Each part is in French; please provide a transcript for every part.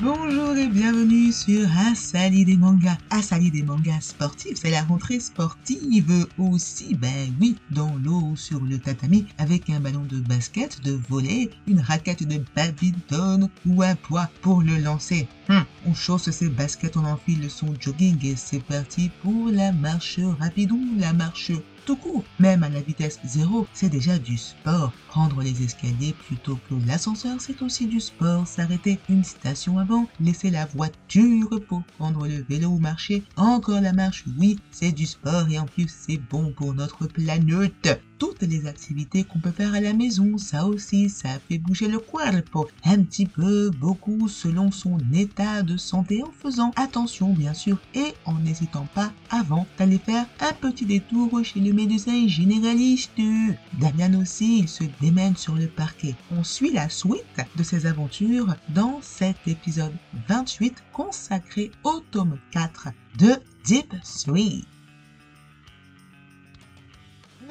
Bonjour et bienvenue sur Asali des mangas. Asali des mangas sportifs, c'est la rentrée sportive aussi. Ben oui, dans l'eau sur le tatami avec un ballon de basket, de volet, une raquette de badminton ou un poids pour le lancer. Hum, on chausse ses baskets, on enfile son jogging et c'est parti pour la marche rapide ou la marche tout. Même à la vitesse zéro, c'est déjà du sport. Prendre les escaliers plutôt que l'ascenseur, c'est aussi du sport. S'arrêter une station avant, laisser la voiture pour prendre le vélo ou marcher. Encore la marche, oui, c'est du sport et en plus c'est bon pour notre planète toutes les activités qu'on peut faire à la maison, ça aussi, ça fait bouger le corps. Un petit peu, beaucoup, selon son état de santé, en faisant attention, bien sûr, et en n'hésitant pas avant d'aller faire un petit détour chez le médecin généraliste. Damien aussi, il se démène sur le parquet. On suit la suite de ses aventures dans cet épisode 28 consacré au tome 4 de Deep Sweet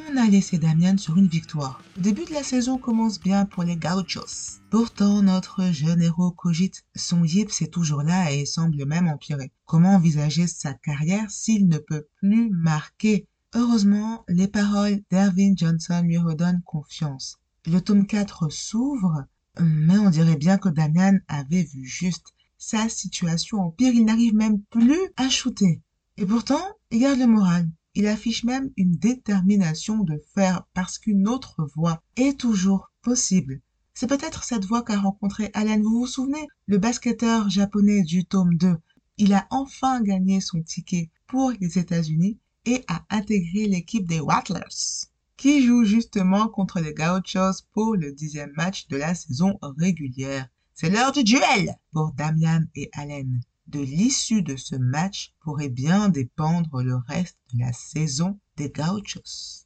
on a laissé Damien sur une victoire. Le début de la saison commence bien pour les Gauchos. Pourtant, notre jeune héros cogite. Son yips est toujours là et semble même empirer. Comment envisager sa carrière s'il ne peut plus marquer? Heureusement, les paroles d'Erwin Johnson lui redonnent confiance. Le tome 4 s'ouvre, mais on dirait bien que Damian avait vu juste. Sa situation empire, il n'arrive même plus à shooter. Et pourtant, il garde le moral. Il affiche même une détermination de faire parce qu'une autre voie est toujours possible. C'est peut-être cette voie qu'a rencontré Allen. Vous vous souvenez? Le basketteur japonais du tome 2. Il a enfin gagné son ticket pour les États-Unis et a intégré l'équipe des Rattlers, qui joue justement contre les Gauchos pour le dixième match de la saison régulière. C'est l'heure du duel pour Damian et Allen de l'issue de ce match pourrait bien dépendre le reste de la saison des Gauchos.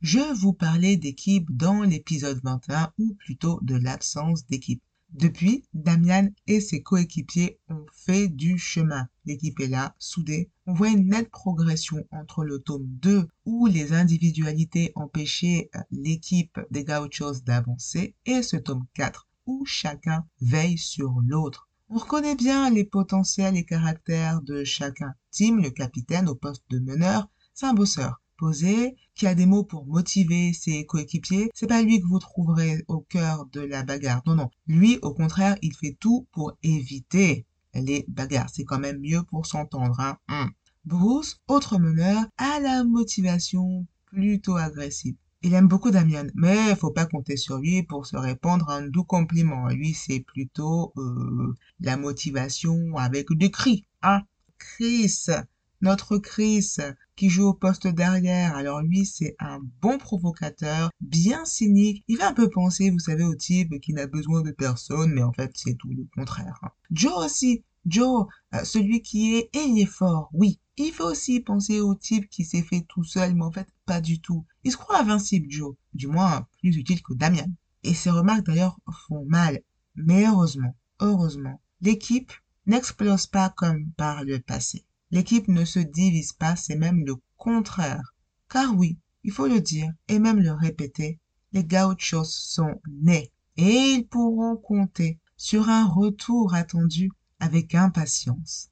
Je vous parlais d'équipe dans l'épisode 21 ou plutôt de l'absence d'équipe. Depuis, Damian et ses coéquipiers ont fait du chemin. L'équipe est là, soudée. On voit une nette progression entre le tome 2 où les individualités empêchaient l'équipe des Gauchos d'avancer et ce tome 4 où chacun veille sur l'autre. On reconnaît bien les potentiels et caractères de chacun. Tim, le capitaine au poste de meneur, c'est un bosseur posé, qui a des mots pour motiver ses coéquipiers. C'est pas lui que vous trouverez au cœur de la bagarre. Non, non. Lui, au contraire, il fait tout pour éviter les bagarres. C'est quand même mieux pour s'entendre. Hein. Hum. Bruce, autre meneur, a la motivation plutôt agressive. Il aime beaucoup Damien, mais faut pas compter sur lui pour se répandre un doux compliment. Lui, c'est plutôt euh, la motivation avec des cris. Hein Chris, notre Chris, qui joue au poste derrière. Alors lui, c'est un bon provocateur, bien cynique. Il fait un peu penser, vous savez, au type qui n'a besoin de personne, mais en fait, c'est tout le contraire. Joe aussi. Joe, euh, celui qui est ailier fort, oui. Il faut aussi penser au type qui s'est fait tout seul, mais en fait, pas du tout. Il se croit invincible, Joe. Du moins, plus utile que Damien. Et ses remarques, d'ailleurs, font mal. Mais heureusement, heureusement, l'équipe n'explose pas comme par le passé. L'équipe ne se divise pas, c'est même le contraire. Car oui, il faut le dire, et même le répéter, les gauchos sont nés. Et ils pourront compter sur un retour attendu avec impatience.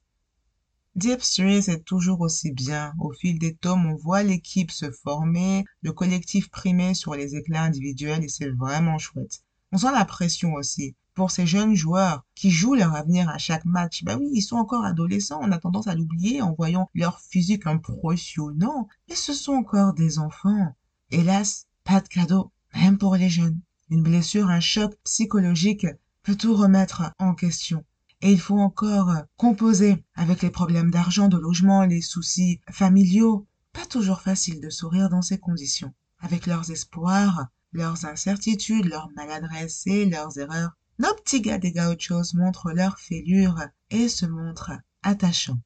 Deep Series est toujours aussi bien. Au fil des tomes, on voit l'équipe se former, le collectif primer sur les éclats individuels et c'est vraiment chouette. On sent la pression aussi. Pour ces jeunes joueurs qui jouent leur avenir à chaque match, bah oui, ils sont encore adolescents, on a tendance à l'oublier en voyant leur physique impressionnant, mais ce sont encore des enfants. Hélas, pas de cadeau, même pour les jeunes. Une blessure, un choc psychologique peut tout remettre en question et il faut encore euh, composer avec les problèmes d'argent, de logement, les soucis familiaux. Pas toujours facile de sourire dans ces conditions. Avec leurs espoirs, leurs incertitudes, leurs maladresses et leurs erreurs, nos petits gars des gauchos montrent leurs fêlures et se montrent attachants.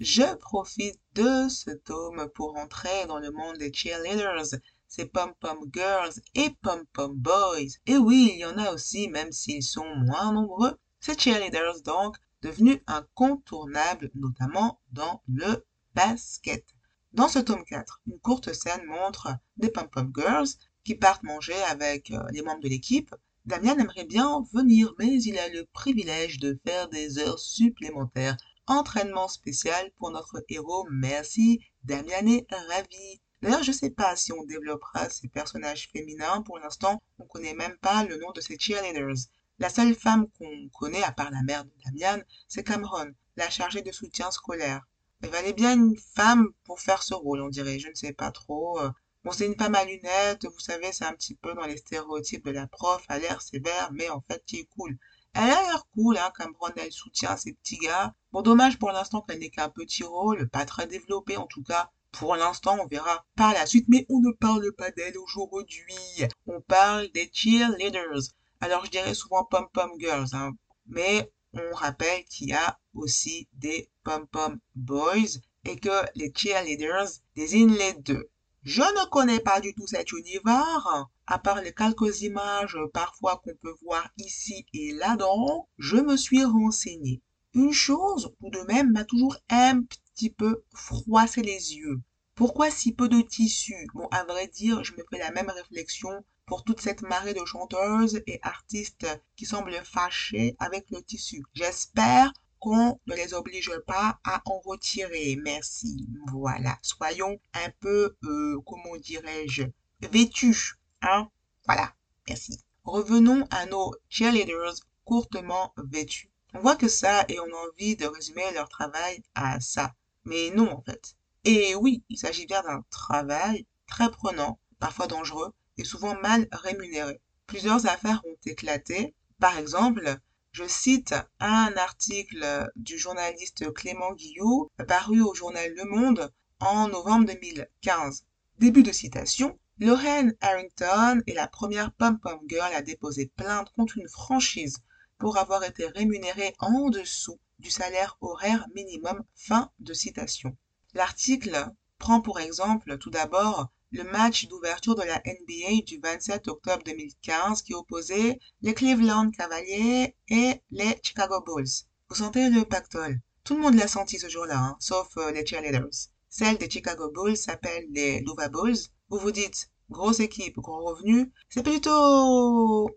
Je profite de ce tome pour entrer dans le monde des cheerleaders, ces pom-pom girls et pom-pom boys. Et oui, il y en a aussi, même s'ils sont moins nombreux, ces cheerleaders donc devenus incontournables, notamment dans le basket. Dans ce tome 4, une courte scène montre des pom-pom girls qui partent manger avec euh, les membres de l'équipe Damien aimerait bien venir, mais il a le privilège de faire des heures supplémentaires. Entraînement spécial pour notre héros, merci. Damien est ravi. D'ailleurs, je sais pas si on développera ces personnages féminins. Pour l'instant, on connaît même pas le nom de ces cheerleaders. La seule femme qu'on connaît, à part la mère de Damian, c'est Cameron, la chargée de soutien scolaire. Elle valait bien une femme pour faire ce rôle, on dirait. Je ne sais pas trop. Bon, c'est une femme à lunettes, vous savez, c'est un petit peu dans les stéréotypes de la prof, à l'air sévère, mais en fait, qui est cool. Elle a l'air cool, hein, Cameron, elle soutient ses petits gars. Bon, dommage pour l'instant qu'elle n'ait qu'un petit rôle, pas très développé en tout cas. Pour l'instant, on verra par la suite, mais on ne parle pas d'elle aujourd'hui. On parle des cheerleaders. Alors, je dirais souvent pom-pom girls, hein, mais on rappelle qu'il y a aussi des pom-pom boys et que les cheerleaders désignent les deux. Je ne connais pas du tout cet univers, à part les quelques images parfois qu'on peut voir ici et là-dedans, je me suis renseignée. Une chose, tout de même, m'a toujours un petit peu froissé les yeux. Pourquoi si peu de tissu Bon, à vrai dire, je me fais la même réflexion pour toute cette marée de chanteuses et artistes qui semblent fâchés avec le tissu. J'espère qu'on ne les oblige pas à en retirer. Merci. Voilà. Soyons un peu, euh, comment dirais-je, vêtus. Hein? Voilà. Merci. Revenons à nos cheerleaders courtement vêtus. On voit que ça et on a envie de résumer leur travail à ça. Mais non, en fait. Et oui, il s'agit bien d'un travail très prenant, parfois dangereux et souvent mal rémunéré. Plusieurs affaires ont éclaté. Par exemple, je cite un article du journaliste Clément Guillou paru au journal Le Monde en novembre 2015. Début de citation. Lorraine Harrington est la première pom-pom girl à déposer plainte contre une franchise pour avoir été rémunérée en dessous du salaire horaire minimum. Fin de citation. L'article prend pour exemple tout d'abord le match d'ouverture de la NBA du 27 octobre 2015 qui opposait les Cleveland Cavaliers et les Chicago Bulls. Vous sentez le pactole? Tout le monde l'a senti ce jour-là, hein, sauf euh, les cheerleaders. Celle des Chicago Bulls s'appelle les Louva Bulls. Vous vous dites, grosse équipe, gros revenu, c'est plutôt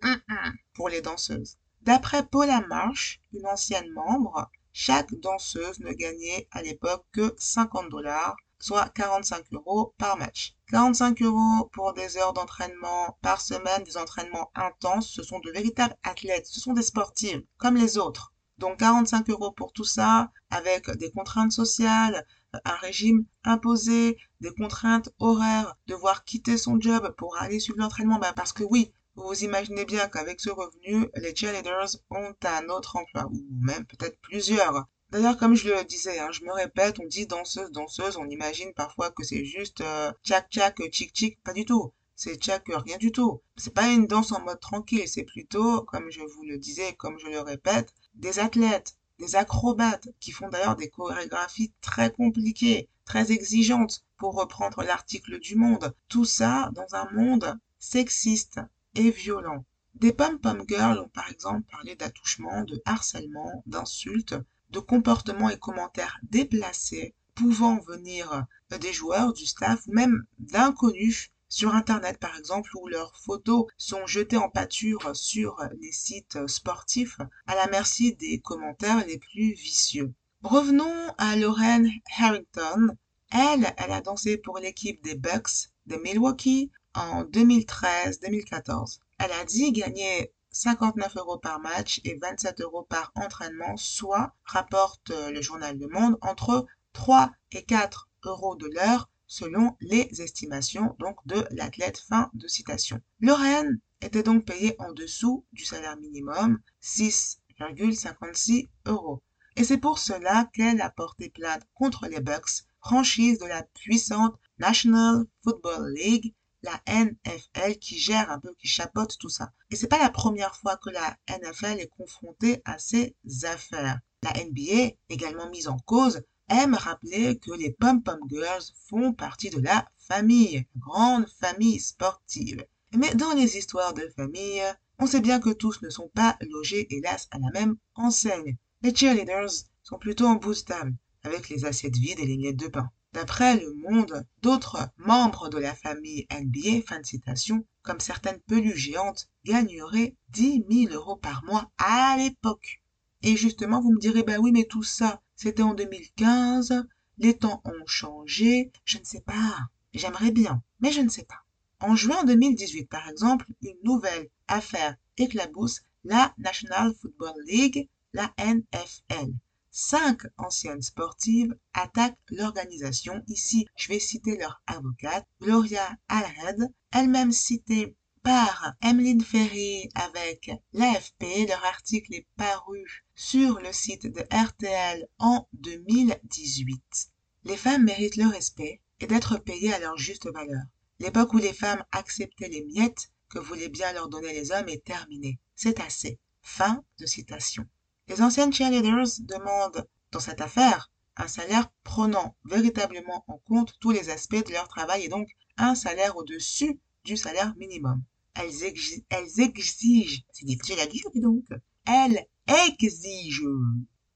pour les danseuses. D'après Paula Marsh, une ancienne membre, chaque danseuse ne gagnait à l'époque que 50 dollars soit 45 euros par match. 45 euros pour des heures d'entraînement par semaine, des entraînements intenses. Ce sont de véritables athlètes, ce sont des sportifs, comme les autres. Donc 45 euros pour tout ça, avec des contraintes sociales, un régime imposé, des contraintes horaires, devoir quitter son job pour aller suivre l'entraînement. Ben parce que oui, vous vous imaginez bien qu'avec ce revenu, les cheerleaders ont un autre emploi, ou même peut-être plusieurs. D'ailleurs, comme je le disais, hein, je me répète, on dit danseuse, danseuse, on imagine parfois que c'est juste euh, tchac tchac, tchic tchic, pas du tout. C'est tchac, rien du tout. C'est pas une danse en mode tranquille, c'est plutôt, comme je vous le disais, comme je le répète, des athlètes, des acrobates qui font d'ailleurs des chorégraphies très compliquées, très exigeantes, pour reprendre l'article du monde. Tout ça dans un monde sexiste et violent. Des pom-pom girls ont par exemple parlé d'attouchement, de harcèlement, d'insultes, de comportements et commentaires déplacés pouvant venir des joueurs, du staff ou même d'inconnus sur Internet par exemple où leurs photos sont jetées en pâture sur les sites sportifs à la merci des commentaires les plus vicieux. Revenons à Lauren Harrington. Elle, elle a dansé pour l'équipe des Bucks de Milwaukee en 2013-2014. Elle a dit gagner 59 euros par match et 27 euros par entraînement, soit, rapporte euh, le journal Le Monde, entre 3 et 4 euros de l'heure selon les estimations donc de l'athlète. Fin de citation. Lorraine était donc payée en dessous du salaire minimum, 6,56 euros. Et c'est pour cela qu'elle a porté plainte contre les Bucks, franchise de la puissante National Football League, la NFL qui gère un peu, qui chapeaute tout ça. Et c'est pas la première fois que la NFL est confrontée à ces affaires. La NBA, également mise en cause, aime rappeler que les pom-pom girls font partie de la famille, grande famille sportive. Mais dans les histoires de famille, on sait bien que tous ne sont pas logés, hélas, à la même enseigne. Les cheerleaders sont plutôt en boostable, avec les assiettes vides et les miettes de pain. D'après Le Monde, d'autres membres de la famille NBA, fin de citation, comme certaines peluches géantes, gagneraient 10 000 euros par mois à l'époque. Et justement, vous me direz, bah oui, mais tout ça, c'était en 2015, les temps ont changé, je ne sais pas, j'aimerais bien, mais je ne sais pas. En juin 2018, par exemple, une nouvelle affaire éclabousse la National Football League, la NFL cinq anciennes sportives attaquent l'organisation. Ici, je vais citer leur avocate, Gloria Allred, elle-même citée par Emeline Ferry avec l'AFP. Leur article est paru sur le site de RTL en 2018. Les femmes méritent le respect et d'être payées à leur juste valeur. L'époque où les femmes acceptaient les miettes que voulaient bien leur donner les hommes est terminée. C'est assez. Fin de citation. Les anciennes cheerleaders demandent, dans cette affaire, un salaire prenant véritablement en compte tous les aspects de leur travail et donc un salaire au-dessus du salaire minimum. Elles, exigent, c'est difficile à dire donc, elles exigent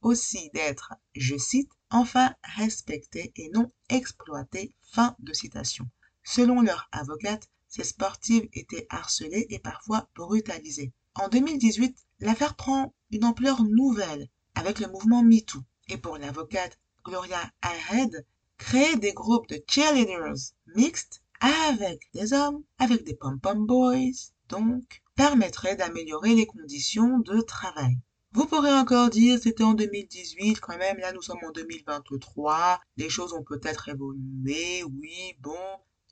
aussi d'être, je cite, enfin respectées et non exploitées. Fin de citation. Selon leur avocate, ces sportives étaient harcelées et parfois brutalisées. En 2018, l'affaire prend une ampleur nouvelle avec le mouvement MeToo. Et pour l'avocate Gloria Ahead, créer des groupes de cheerleaders mixtes avec des hommes, avec des pom-pom boys, donc, permettrait d'améliorer les conditions de travail. Vous pourrez encore dire c'était en 2018, quand même, là nous sommes en 2023, les choses ont peut-être évolué, oui, bon.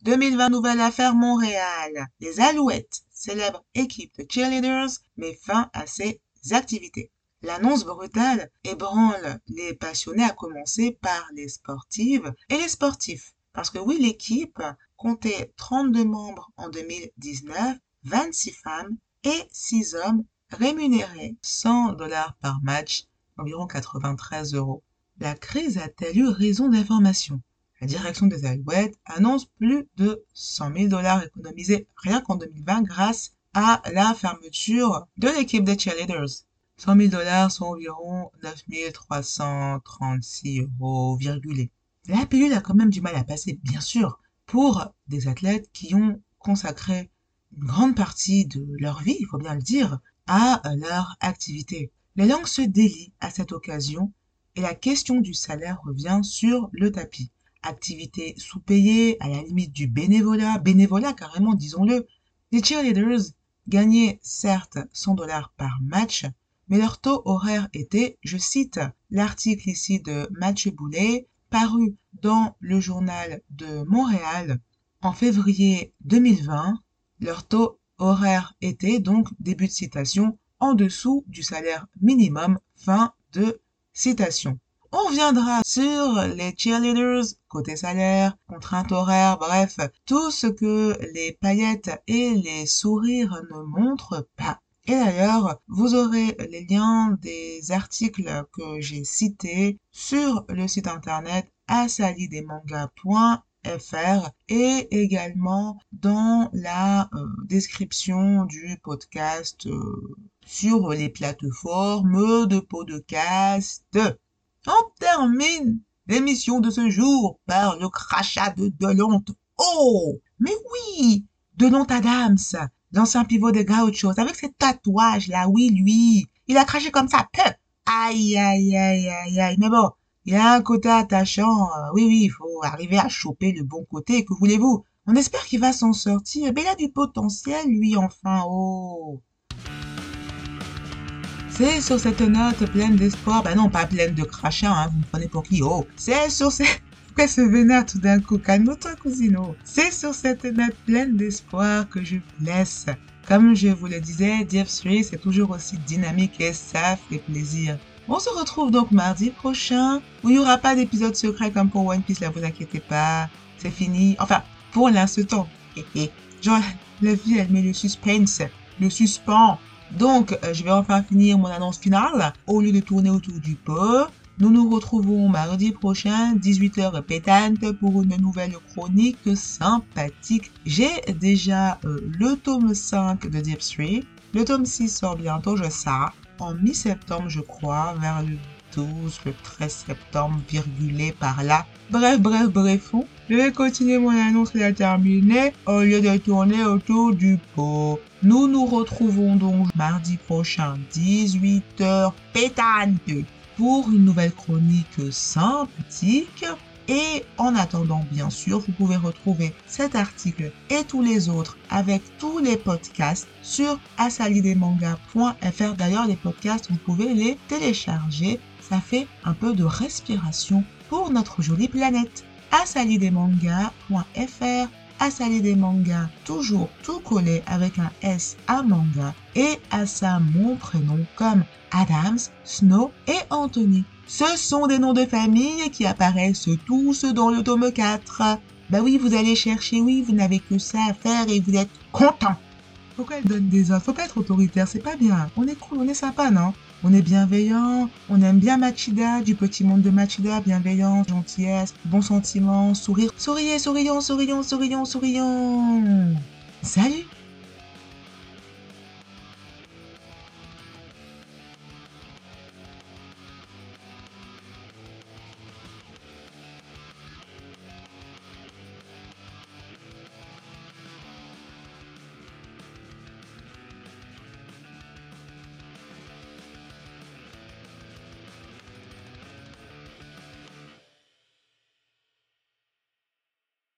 2020, nouvelle affaire Montréal. Les Alouettes, célèbre équipe de cheerleaders, met fin à ses activités. L'annonce brutale ébranle les passionnés à commencer par les sportives et les sportifs. Parce que oui, l'équipe comptait 32 membres en 2019, 26 femmes et 6 hommes rémunérés 100 dollars par match, environ 93 euros. La crise a-t-elle eu raison d'information? La direction des Alouettes annonce plus de 100 000 dollars économisés rien qu'en 2020 grâce à la fermeture de l'équipe des cheerleaders. 100 000 dollars sont environ 9 336 euros. La pilule a quand même du mal à passer, bien sûr, pour des athlètes qui ont consacré une grande partie de leur vie, il faut bien le dire, à leur activité. Les langues se délient à cette occasion et la question du salaire revient sur le tapis. Activité sous-payée, à la limite du bénévolat, bénévolat carrément, disons-le. Les cheerleaders gagnaient certes 100 dollars par match, mais leur taux horaire était, je cite l'article ici de Mathieu Boulet, paru dans le journal de Montréal en février 2020, leur taux horaire était donc, début de citation, en dessous du salaire minimum, fin de citation. On reviendra sur les cheerleaders, côté salaire, contraintes horaires, bref, tout ce que les paillettes et les sourires ne montrent pas. Et d'ailleurs, vous aurez les liens des articles que j'ai cités sur le site internet asalidesmangas.fr et également dans la euh, description du podcast euh, sur les plateformes de podcast. On termine l'émission de ce jour par le crachat de Delonte. Oh, mais oui, Delonte Adams, l'ancien pivot de Gauchos, avec ses tatouages là, oui, lui, il a craché comme ça, peu. Aïe, aïe, aïe, aïe, aïe, mais bon, il a un côté attachant, euh, oui, oui, il faut arriver à choper le bon côté, que voulez-vous? On espère qu'il va s'en sortir, mais il a du potentiel, lui, enfin, oh c'est sur cette note pleine d'espoir, bah non, pas pleine de crachat, hein, vous me prenez pour qui? Oh, c'est sur cette... Pourquoi ce vénère tout d'un coup Calme-toi, cousino. C'est sur cette note pleine d'espoir que je vous laisse. Comme je vous le disais, DF3, c'est toujours aussi dynamique et ça fait plaisir. On se retrouve donc mardi prochain, où il n'y aura pas d'épisode secret comme pour One Piece, là, vous inquiétez pas. C'est fini. Enfin, pour l'instant. Genre, la vie, elle met le suspense, le suspens donc, euh, je vais enfin finir mon annonce finale. Au lieu de tourner autour du pot, nous nous retrouvons mardi prochain, 18h pétante, pour une nouvelle chronique sympathique. J'ai déjà euh, le tome 5 de Deep 3. Le tome 6 sort bientôt, je sais, en mi-septembre, je crois, vers le 2012, le 13 septembre, virgulé par là. Bref, bref, bref, je vais continuer mon annonce et la terminer au lieu de tourner autour du pot. Nous nous retrouvons donc mardi prochain, 18h pétante, pour une nouvelle chronique sympathique. Et en attendant, bien sûr, vous pouvez retrouver cet article et tous les autres avec tous les podcasts sur asalidemanga.fr. D'ailleurs, les podcasts, vous pouvez les télécharger. Ça fait un peu de respiration pour notre jolie planète. asalidemanga.fr Asali des mangas, toujours tout collé avec un S à manga, et à ça mon prénom comme Adams, Snow et Anthony. Ce sont des noms de famille qui apparaissent tous dans le tome 4. Bah oui, vous allez chercher, oui, vous n'avez que ça à faire et vous êtes content. Pourquoi elle donne des ordres Faut pas être autoritaire, c'est pas bien. On est cool, on est sympa, non? On est bienveillant, on aime bien Machida, du petit monde de Machida, bienveillance, gentillesse, bon sentiment, sourire. Souriez, sourions, sourions, sourions, sourions. Salut